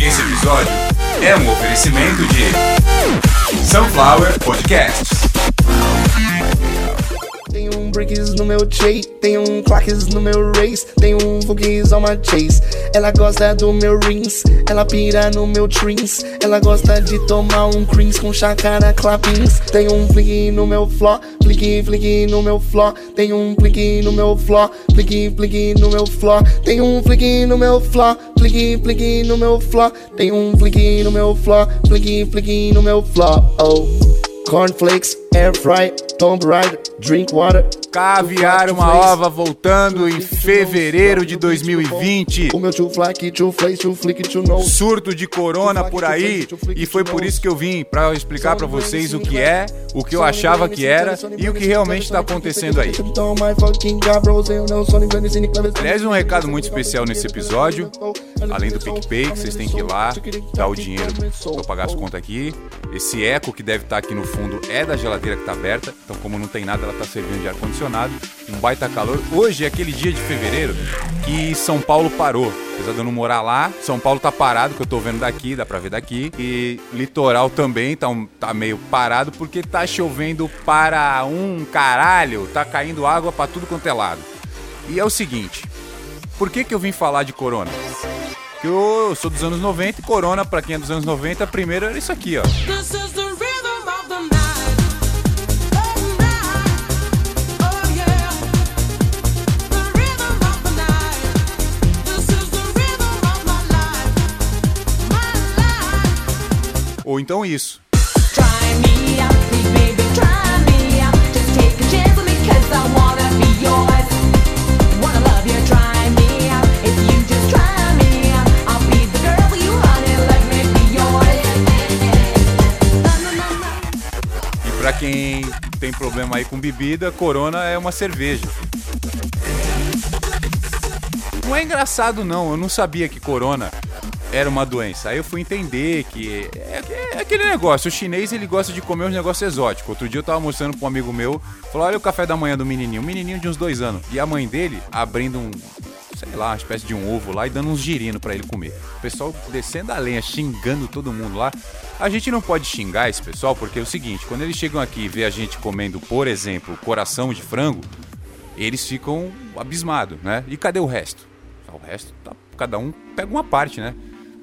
Esse episódio é um oferecimento de Sunflower Podcasts. Um bricks no meu tray, tem um claques no meu race, tem um foguês on my chase. Ela gosta do meu rings, ela pira no meu trins. Ela gosta de tomar um creams com chacara clappings. Tem um flick no meu fló, flick, flick no meu fló. Tem um flick no meu fló, flick, flick no meu fló. Tem um flick no meu fló, flick, flick no meu fló. Tem um flick no meu fló, flick, flick no meu fló. Oh. Cornflakes, air fry, tomb ride, drink water. Caviar uma ova voltando em fevereiro de 2020. O meu tio flaky, tio flakes, tio flick, tio no. Surto de corona por aí e foi por isso que eu vim para explicar para vocês o que é, o que eu achava que era e o que realmente está acontecendo aí. Aliás, um recado muito especial nesse episódio, além do PicPay, que vocês têm que ir lá, dar o dinheiro para eu pagar as contas aqui. Esse eco que deve estar aqui no fundo é da geladeira que está aberta, então como não tem nada, ela está servindo de ar-condicionado, um baita calor. Hoje é aquele dia de fevereiro que São Paulo parou. Apesar de eu não morar lá, São Paulo tá parado, que eu tô vendo daqui, dá pra ver daqui. E litoral também tá, um, tá meio parado porque tá chovendo para um caralho, tá caindo água pra tudo quanto é lado. E é o seguinte, por que que eu vim falar de corona? Que eu sou dos anos 90 e corona, pra quem é dos anos 90, primeiro era isso aqui, ó. Na, na, na. E pra quem tem problema aí com bebida, Corona é uma cerveja. Não é engraçado não, eu não sabia que Corona era uma doença. Aí eu fui entender que é, é aquele negócio, o chinês ele gosta de comer uns negócios exóticos. Outro dia eu tava mostrando pra um amigo meu, falou, olha o café da manhã do menininho, um menininho de uns dois anos. E a mãe dele abrindo um, sei lá, uma espécie de um ovo lá e dando uns girinos pra ele comer. O pessoal descendo a lenha, xingando todo mundo lá. A gente não pode xingar esse pessoal porque é o seguinte, quando eles chegam aqui e vê a gente comendo, por exemplo, coração de frango, eles ficam abismados, né? E cadê o resto? O resto, tá, cada um pega uma parte, né?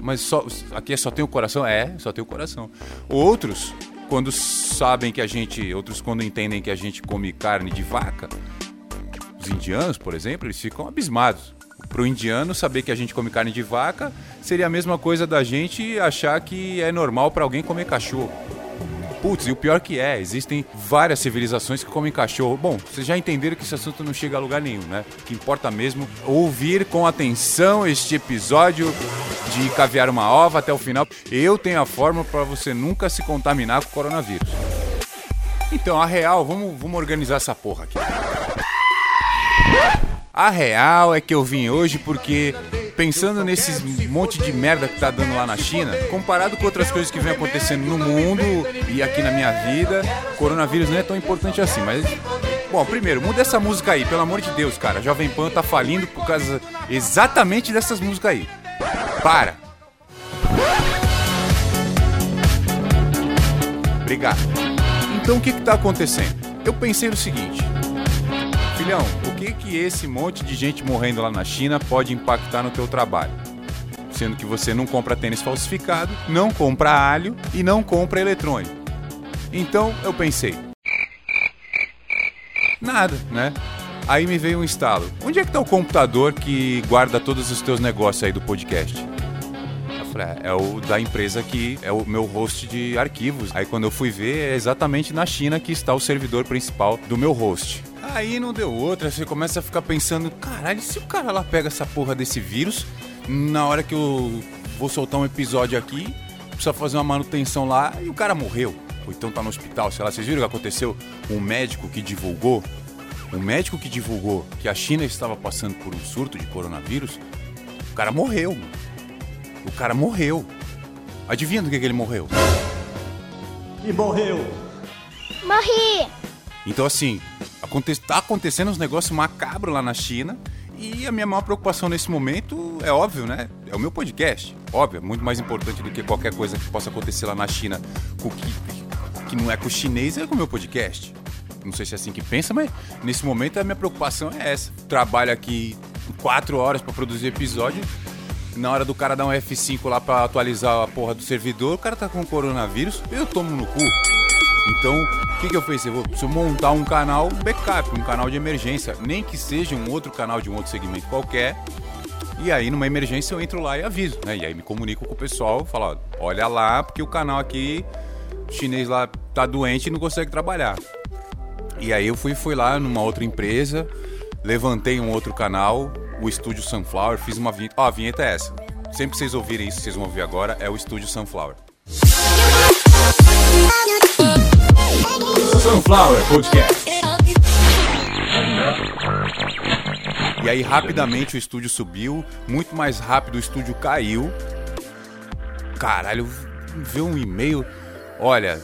Mas só, aqui só tem o coração? É, só tem o coração. Outros, quando sabem que a gente. Outros, quando entendem que a gente come carne de vaca, os indianos, por exemplo, eles ficam abismados. Pro indiano, saber que a gente come carne de vaca seria a mesma coisa da gente achar que é normal para alguém comer cachorro. Putz, e o pior que é, existem várias civilizações que comem cachorro. Bom, vocês já entenderam que esse assunto não chega a lugar nenhum, né? O que importa mesmo é ouvir com atenção este episódio de caviar uma ova até o final. Eu tenho a fórmula para você nunca se contaminar com o coronavírus. Então, a real, vamos, vamos organizar essa porra aqui. A real é que eu vim hoje porque, pensando nesses monte de merda que tá dando lá na China, comparado com outras coisas que vem acontecendo no mundo e aqui na minha vida, coronavírus não é tão importante assim, mas. Bom, primeiro, muda essa música aí, pelo amor de Deus, cara. Jovem Pan tá falindo por causa exatamente dessas músicas aí. Para! Obrigado. Então o que que tá acontecendo? Eu pensei no seguinte. Filhão, que que esse monte de gente morrendo lá na China pode impactar no teu trabalho? Sendo que você não compra tênis falsificado, não compra alho e não compra eletrônico. Então eu pensei. Nada, né? Aí me veio um estalo. Onde é que tá o computador que guarda todos os teus negócios aí do podcast? Eu falei, "Ah, é o da empresa que é o meu host de arquivos. Aí quando eu fui ver, é exatamente na China que está o servidor principal do meu host. Aí não deu outra, você começa a ficar pensando, caralho, e se o cara lá pega essa porra desse vírus, na hora que eu vou soltar um episódio aqui, precisa fazer uma manutenção lá e o cara morreu. Ou então tá no hospital, sei lá, vocês viram o que aconteceu? Um médico que divulgou, um médico que divulgou que a China estava passando por um surto de coronavírus, o cara morreu, mano. O cara morreu. Adivinha do que, que ele morreu? E morreu. Morri! Então, assim, aconte tá acontecendo uns negócios macabros lá na China E a minha maior preocupação nesse momento é óbvio, né? É o meu podcast. Óbvio, é muito mais importante do que qualquer coisa que possa acontecer lá na China com que, que não é com o chinês, é com o meu podcast. Não sei se é assim que pensa, mas nesse momento a minha preocupação é essa. Trabalho aqui quatro horas pra produzir episódio. Na hora do cara dar um F5 lá pra atualizar a porra do servidor, o cara tá com coronavírus, eu tomo no cu. Então, o que, que eu fiz? Eu vou preciso montar um canal backup, um canal de emergência, nem que seja um outro canal de um outro segmento qualquer. E aí, numa emergência, eu entro lá e aviso, né? E aí me comunico com o pessoal, falo, olha lá, porque o canal aqui, o chinês lá tá doente e não consegue trabalhar. E aí eu fui, fui lá numa outra empresa, levantei um outro canal, o Estúdio Sunflower, fiz uma vinheta. Ó, a vinheta é essa. Sempre que vocês ouvirem isso, vocês vão ouvir agora, é o Estúdio Sunflower. Sunflower Podcast. E aí rapidamente o estúdio subiu, muito mais rápido o estúdio caiu. Caralho, veio um e-mail. Olha,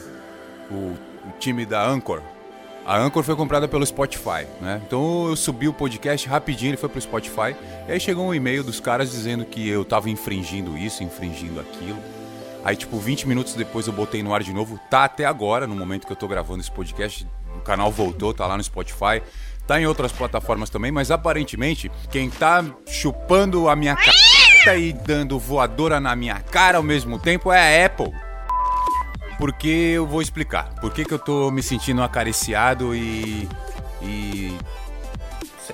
o, o time da Anchor. A Anchor foi comprada pelo Spotify, né? Então eu subi o podcast rapidinho, ele foi pro Spotify. E aí chegou um e-mail dos caras dizendo que eu tava infringindo isso, infringindo aquilo. Aí, tipo, 20 minutos depois eu botei no ar de novo. Tá até agora, no momento que eu tô gravando esse podcast. O canal voltou, tá lá no Spotify. Tá em outras plataformas também, mas aparentemente quem tá chupando a minha c... e dando voadora na minha cara ao mesmo tempo é a Apple. Porque eu vou explicar. Por que, que eu tô me sentindo acariciado e. e.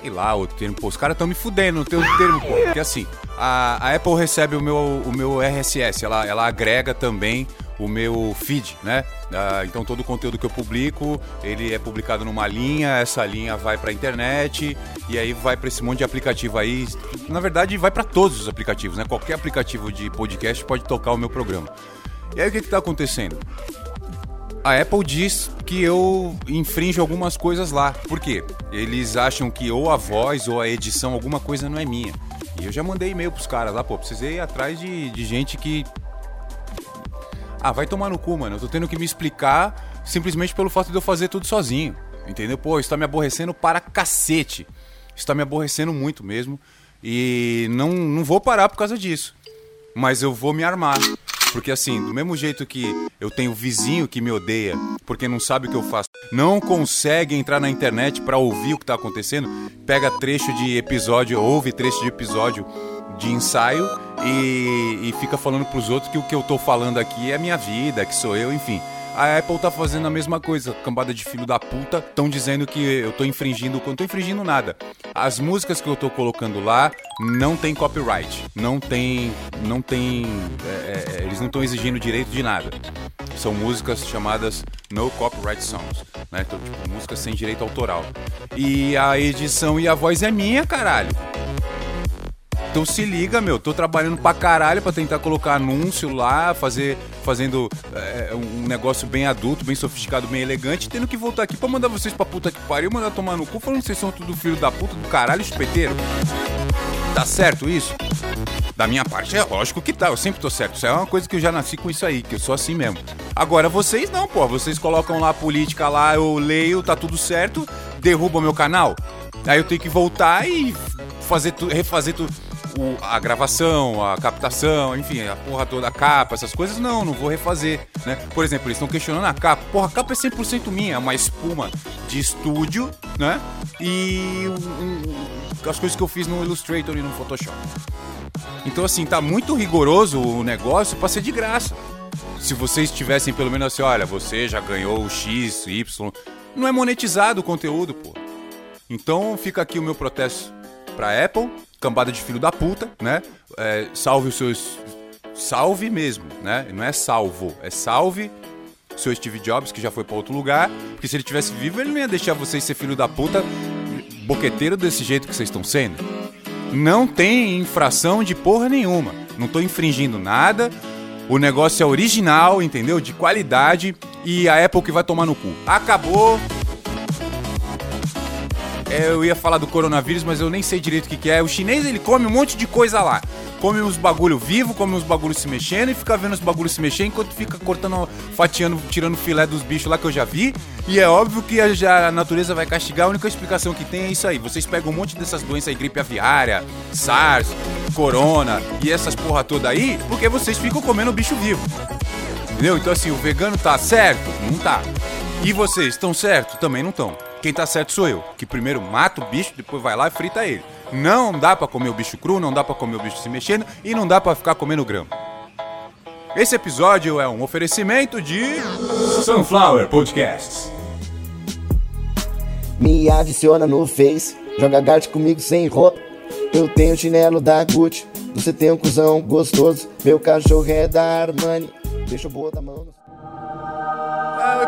sei lá, o termo. Pô, os caras tão me fudendo, não tem o termo, pô. Porque assim, a, a Apple recebe o meu, o meu RSS, ela, ela agrega também o meu feed, né? Ah, então todo o conteúdo que eu publico, ele é publicado numa linha, essa linha vai pra internet e aí vai pra esse monte de aplicativo aí. Na verdade, vai pra todos os aplicativos, né? Qualquer aplicativo de podcast pode tocar o meu programa. E aí o que que tá acontecendo? A Apple diz que eu infrinjo algumas coisas lá. Por quê? Eles acham que ou a voz ou a edição, alguma coisa não é minha. E eu já mandei e-mail pros caras lá, pô, precisei ir atrás de, de gente que. Ah, vai tomar no cu, mano. Eu tô tendo que me explicar simplesmente pelo fato de eu fazer tudo sozinho. Entendeu? Pô, isso tá me aborrecendo para cacete. Isso tá me aborrecendo muito mesmo. E não, não vou parar por causa disso. Mas eu vou me armar. Porque assim, do mesmo jeito que eu tenho vizinho que me odeia porque não sabe o que eu faço, não consegue entrar na internet pra ouvir o que tá acontecendo, pega trecho de episódio, ouve trecho de episódio de ensaio e, e fica falando pros outros que o que eu tô falando aqui é minha vida, que sou eu, enfim. A Apple tá fazendo a mesma coisa, cambada de filho da puta, estão dizendo que eu tô infringindo, não tô infringindo nada. As músicas que eu tô colocando lá não tem copyright, não tem, não tem, é, é, eles não estão exigindo direito de nada. São músicas chamadas no copyright songs, né? Então, tipo, músicas sem direito autoral. E a edição e a voz é minha, caralho. Então se liga, meu, tô trabalhando pra caralho pra tentar colocar anúncio lá, fazer, fazendo é, um negócio bem adulto, bem sofisticado, bem elegante, tendo que voltar aqui pra mandar vocês pra puta que pariu, mandar tomar no cu, falando que vocês são tudo filho da puta, do caralho, espeteiro. Tá certo isso? Da minha parte, é lógico que tá, eu sempre tô certo. Isso é uma coisa que eu já nasci com isso aí, que eu sou assim mesmo. Agora vocês não, pô, vocês colocam lá a política lá, eu leio, tá tudo certo, derrubam meu canal. Aí eu tenho que voltar e fazer tu, refazer tudo o- a gravação, a captação, enfim, a porra toda, a capa, essas coisas, não, não vou refazer, né? Por exemplo, eles estão questionando a capa. Porra, a capa é 100% minha, é uma espuma de estúdio, né? E um- um- as coisas que eu fiz no Illustrator e no Photoshop. Então, assim, tá muito rigoroso o negócio pra ser de graça. Se vocês tivessem pelo menos assim, olha, você já ganhou o X, Y, não é monetizado o conteúdo, pô. Então fica aqui o meu protesto pra Apple, cambada de filho da puta, né? É, salve os seus. Salve mesmo, né? Não é salvo, é salve o seu Steve Jobs, que já foi pra outro lugar. Porque se ele tivesse vivo, ele não ia deixar vocês ser filho da puta boqueteiro desse jeito que vocês estão sendo. Não tem infração de porra nenhuma. Não tô infringindo nada. O negócio é original, entendeu? De qualidade. E a Apple que vai tomar no cu. Acabou. É, eu ia falar do coronavírus, mas eu nem sei direito o que, que é. O chinês ele come um monte de coisa lá. Come uns bagulho vivo, come uns bagulho se mexendo e fica vendo os bagulhos se mexer enquanto fica cortando, fatiando, tirando filé dos bichos lá que eu já vi. E é óbvio que a, a natureza vai castigar. A única explicação que tem é isso aí. Vocês pegam um monte dessas doenças aí, gripe aviária, SARS, corona e essas porra toda aí, porque vocês ficam comendo bicho vivo. Entendeu? Então assim, o vegano tá certo? Não tá. E vocês estão certo? Também não estão. Quem tá certo sou eu, que primeiro mata o bicho, depois vai lá e frita ele. Não dá pra comer o bicho cru, não dá pra comer o bicho se mexendo e não dá pra ficar comendo grama. Esse episódio é um oferecimento de Sunflower Podcasts. Me adiciona no Face, joga Dart comigo sem roupa. Eu tenho chinelo da Gucci, você tem um cuzão gostoso. Meu cachorro é da Armani, deixa o boa da mão.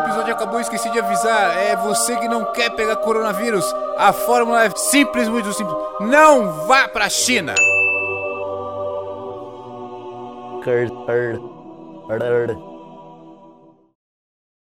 Episódio acabou, esqueci de avisar. É você que não quer pegar coronavírus. A fórmula é simples, muito simples. Não vá pra China.